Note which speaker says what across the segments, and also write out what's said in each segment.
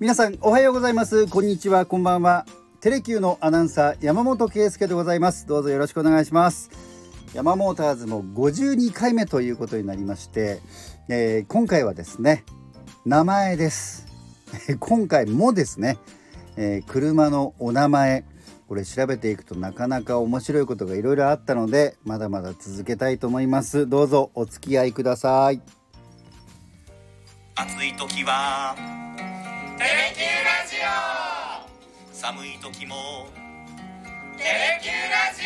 Speaker 1: 皆さんおはようございます。こんにちは。こんばんは。テレキューのアナウンサー山本圭介でございます。どうぞよろしくお願いします。山モーターズも52回目ということになりまして、えー、今回はですね名前です。今回もですね、えー、車のお名前これ調べていくとなかなか面白いことがいろいろあったのでまだまだ続けたいと思います。どうぞお付き合いください。
Speaker 2: 暑い時は
Speaker 3: テレキューラジ
Speaker 2: オ。寒い時も。
Speaker 3: テレキューラジ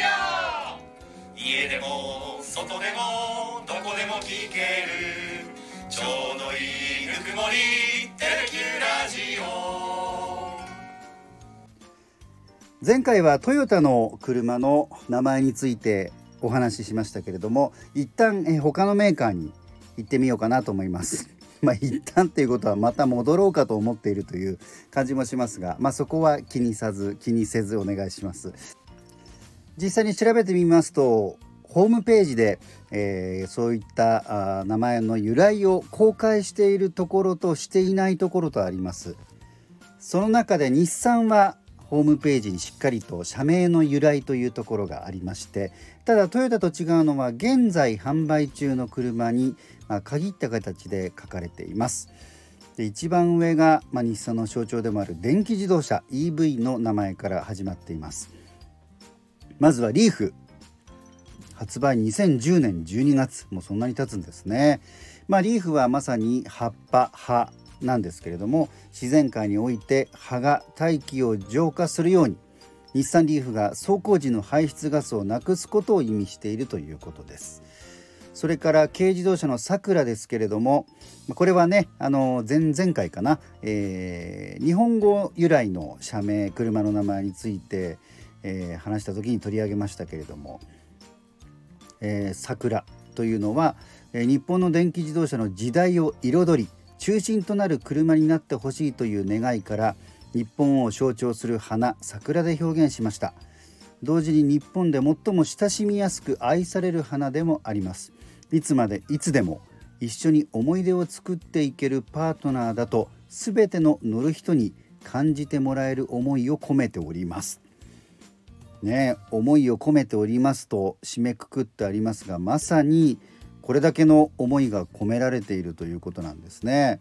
Speaker 2: オ。家でも外でもどこでも聞ける。ちょうどいいぬくもり。テレキューラジオ。
Speaker 1: 前回はトヨタの車の名前についてお話ししましたけれども一旦え他のメーカーに行ってみようかなと思いますまあ一旦っていうことはまた戻ろうかと思っているという感じもしますが、まあ、そこは気にさず気にせずお願いします。実際に調べてみますとホームページで、えー、そういったあ名前の由来を公開しているところとしていないところとあります。その中で日産はホームページにしっかりと社名の由来というところがありましてただトヨタと違うのは現在販売中の車に、限った形で書かれています。で一番上が、まあ、日産の象徴でもある電気自動車 EV の名前から始まっています。まずはリーフ。発売2010年12月。もうそんなに経つんですね。まあリーフはまさに葉っぱ葉なんですけれども自然界において葉が大気を浄化するように日産リーフが走行時の排出ガスをなくすことを意味しているということです。それから軽自動車のさくらですけれどもこれはねあの前々回かな、えー、日本語由来の社名車の名前について、えー、話した時に取り上げましたけれども、えー、桜というのは、え、日本の電気自動車の時代を彩り中心となる車になってほしいという願いから日本を象徴する花桜で表現しました。同時に日本で最も親しみやすく愛される花でもあります。いつまでいつでも一緒に思い出を作っていけるパートナーだと全ての乗る人に感じてもらえる思いを込めております。ね思いを込めておりますと締めくくってありますがまさにこれだけの思いが込められているということなんですね。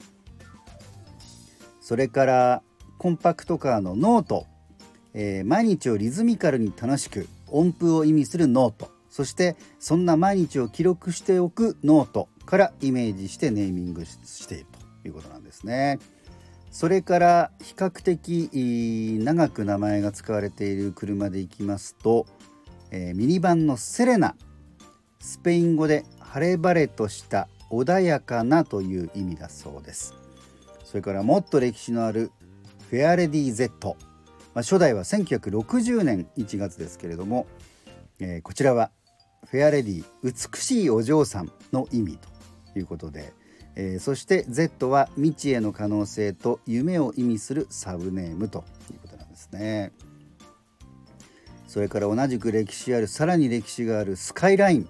Speaker 1: それからコンパクトカーのノート、えー、毎日をリズミカルに楽しく音符を意味するノート。そしてそんな毎日を記録しておくノートからイメージしてネーミングしているということなんですね。それから比較的長く名前が使われている車でいきますと、えー、ミニバンのセレナ。スペイン語で晴れ晴れとした穏やかなという意味だそうです。それからもっと歴史のあるフェアレディ Z、まあ、初代は1960年1月ですけれども、えー、こちらはフェアレディ美しいお嬢さんの意味ということで、えー、そして Z は未知への可能性と夢を意味するサブネームということなんですね。それから同じく歴史あるさらに歴史があるスカイライン。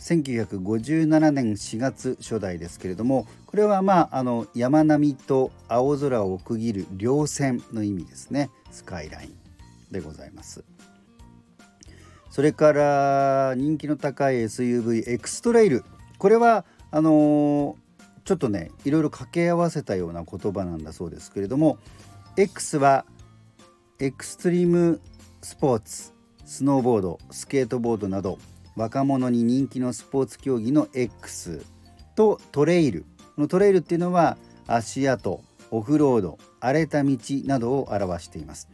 Speaker 1: 1957年4月初代ですけれどもこれはまああの山並みと青空を区切る稜線の意味ですね。スカイラインでございます。それから人気の高い SUV エクストレイル。これはあのー、ちょっとねいろいろ掛け合わせたような言葉なんだそうですけれども X はエクストリームスポーツスノーボードスケートボードなど若者に人気のスポーツ競技の X とトレイル。のトレイルっていうのは足跡オフロード荒れた道などを表しています。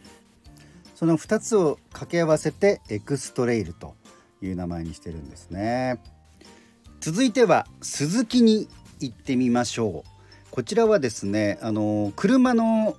Speaker 1: その2つを掛け合わせてエクストレイルという名前にしてるんですね。続いては鈴木に行ってみましょう。こちらはですねあの車の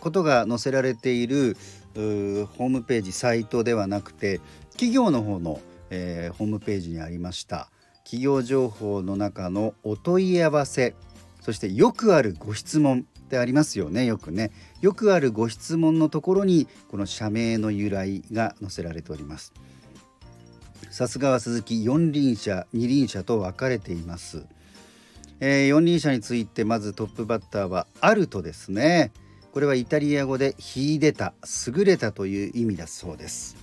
Speaker 1: ことが載せられているホームページサイトではなくて企業の方のえー、ホームページにありました。企業情報の中のお問い合わせそしてよくあるご質問ってありますよねよくね。よくあるご質問のところにこの社名の由来が載せられております。さすがは鈴木四輪車二輪車と分かれています、えー、四輪車についてまずトップバッターはアルトですね。これはイタリア語で秀でた優れたという意味だそうです。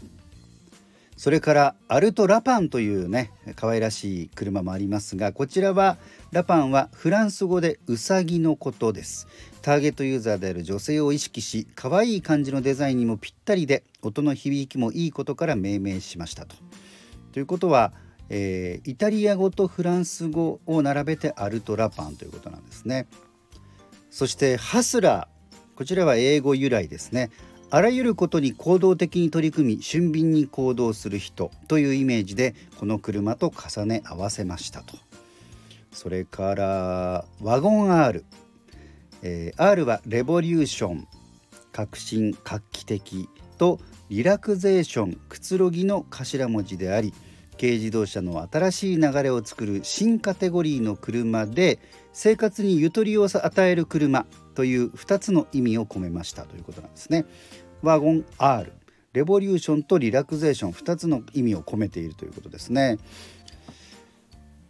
Speaker 1: それからアルト・ラパンというね可愛らしい車もありますがこちらはラパンはフランス語でウサギのことですターゲットユーザーである女性を意識し可愛い感じのデザインにもぴったりで音の響きもいいことから命名しましたと。ということは、えー、イタリア語とフランス語を並べてアルトラパンということなんですね。そしてハスラーこちらは英語由来ですね。あらゆることに行動的に取り組み俊敏に行動する人というイメージでこの車と重ね合わせましたとそれからワゴン R、えー、R はレボリューション革新画期的とリラクゼーションくつろぎの頭文字であり軽自動車の新しい流れを作る新カテゴリーの車で生活にゆとりを与える車という2つの意味を込めましたということなんですね。ワゴン R レボリューションとリラクゼーション2つの意味を込めているということですね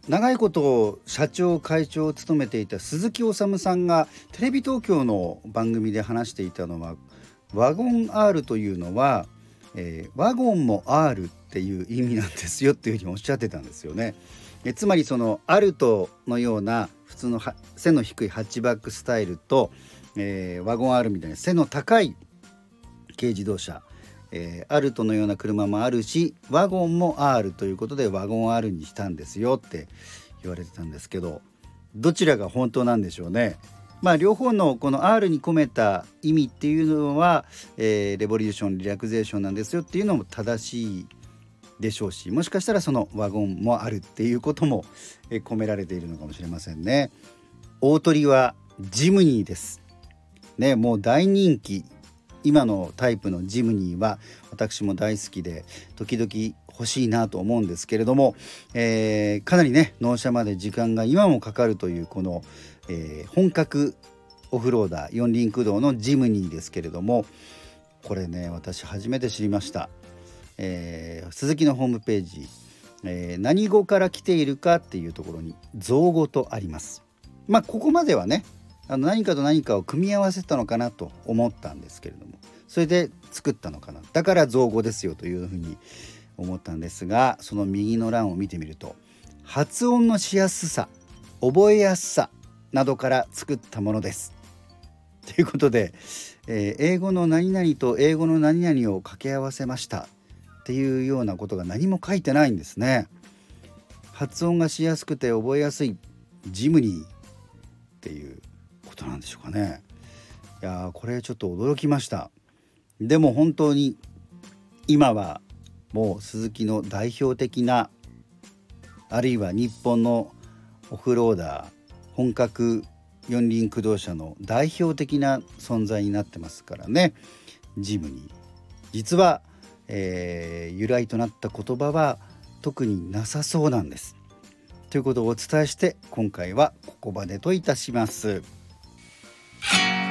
Speaker 1: 長いこと社長会長を務めていた鈴木治さんがテレビ東京の番組で話していたのはワゴン R というのは、えー、ワゴンも R っていう意味なんですよっていうふうにおっしゃってたんですよね。えつまりそのアルトのような普通の背の低いハッチバックスタイルと、えー、ワゴン R みたいな背の高い軽自動車、えー、アルトのような車もあるしワゴンも R ということでワゴン R にしたんですよって言われてたんですけどどちらが本当なんでしょうね。まあ、両方のこの R に込めた意味っていうのは、えー、レボリューションリラクゼーションなんですよっていうのも正しいでしょうしもしかしたらそのワゴンもあるっていうことも、えー、込められているのかもしれませんね。大鳥はジムニーです。ね、もう大人気今のタイプのジムニーは私も大好きで時々欲しいなと思うんですけれども、えー、かなりね納車まで時間が今もかかるというこの、えー、本格オフローダー四輪駆動のジムニーですけれどもこれね私初めて知りました、えー、鈴木のホームページ、え何語から来ているかっていうところに造語とあります。まあここまではねあの何かと何かを組み合わせたのかなと思ったんですけれどもそれで作ったのかなだから造語ですよというふうに思ったんですがその右の欄を見てみると発音のしやすさ覚えやすさなどから作ったものです。ということで、えー、英語の何々と英語の何々を掛け合わせましたっていうようなことが何も書いてないんですね。発音がしやすくて覚えやすいジムニーっていうことなんでしょうかね。いやこれちょっと驚きました。でも本当に今はもう鈴木の代表的なあるいは日本のオフローダー本格四輪駆動車の代表的な存在になってますからねジムに実は、えー、由来となった言葉は特になさそうなんです。ということをお伝えして今回はここまでといたします。Thank you.